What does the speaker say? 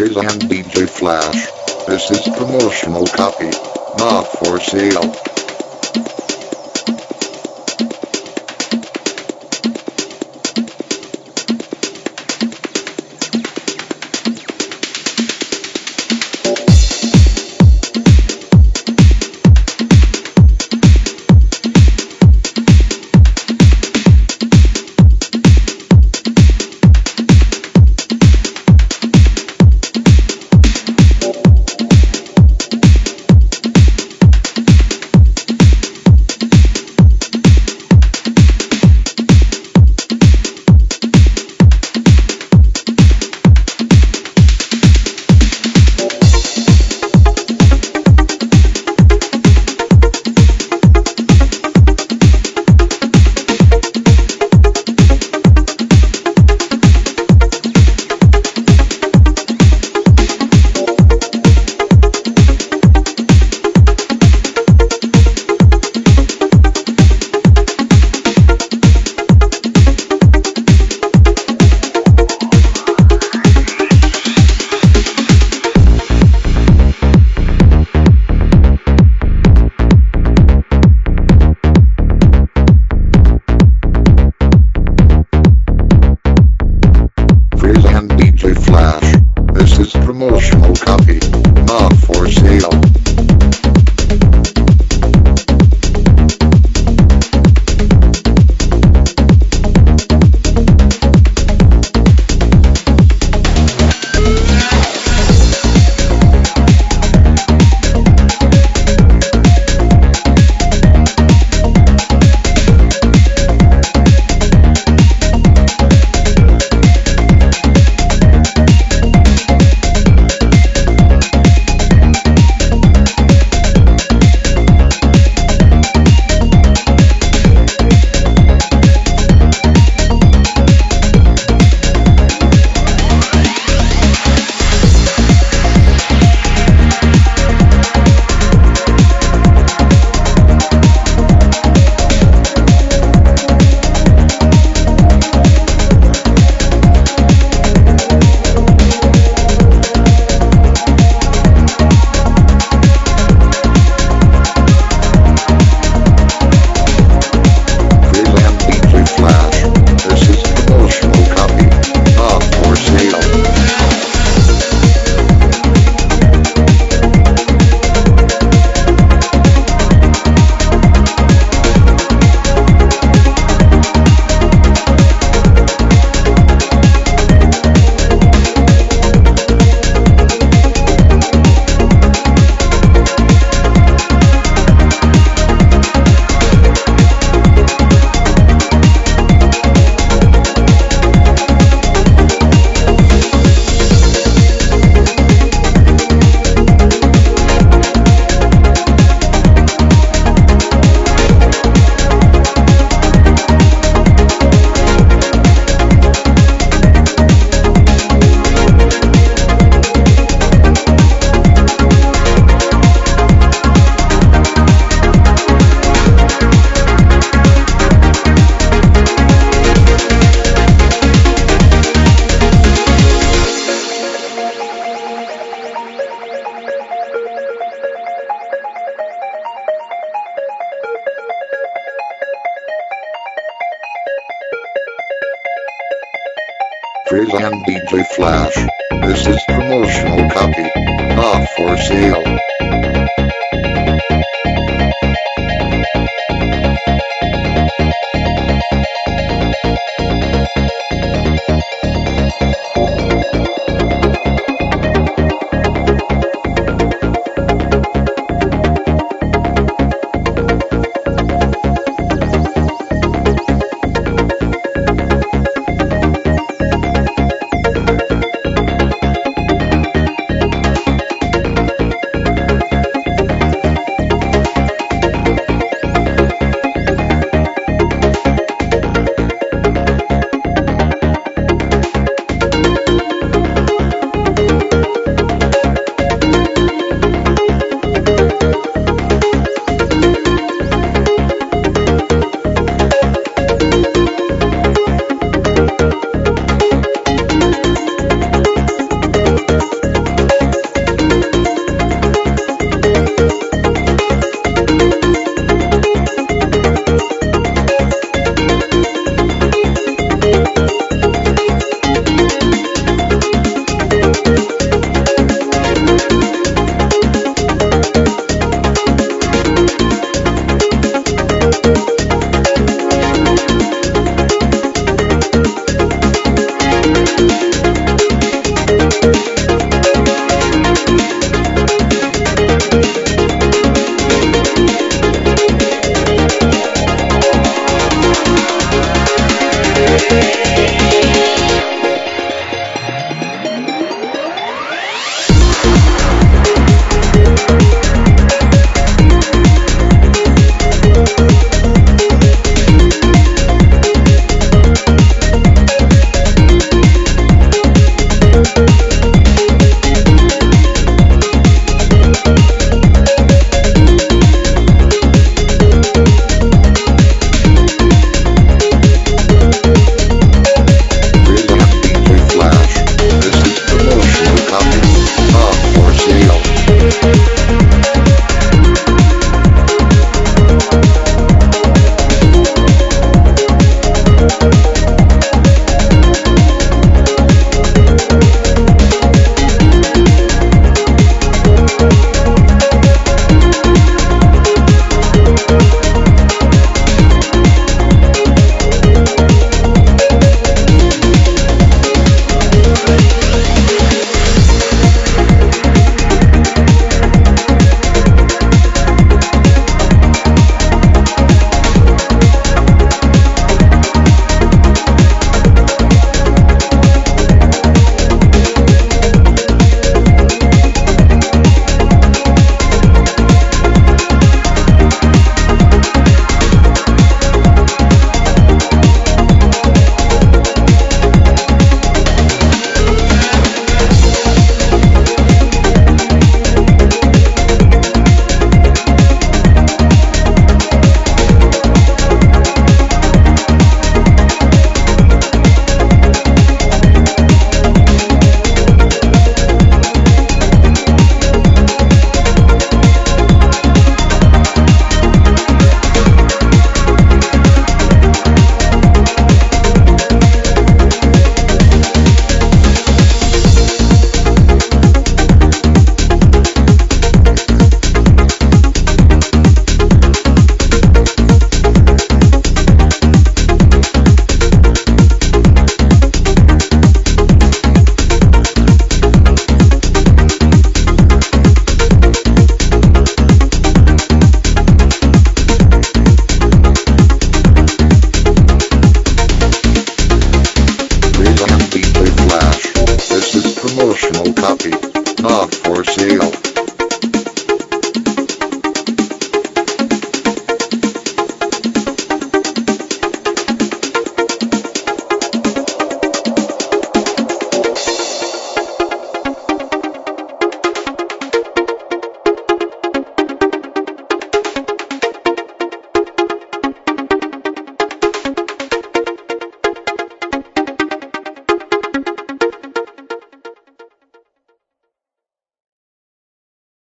Frizz and DJ Flash. This is promotional copy, not for sale. Flash. This is promotional copy, And DJ Flash. This is promotional copy, not for sale. promotional copy. Not for sale.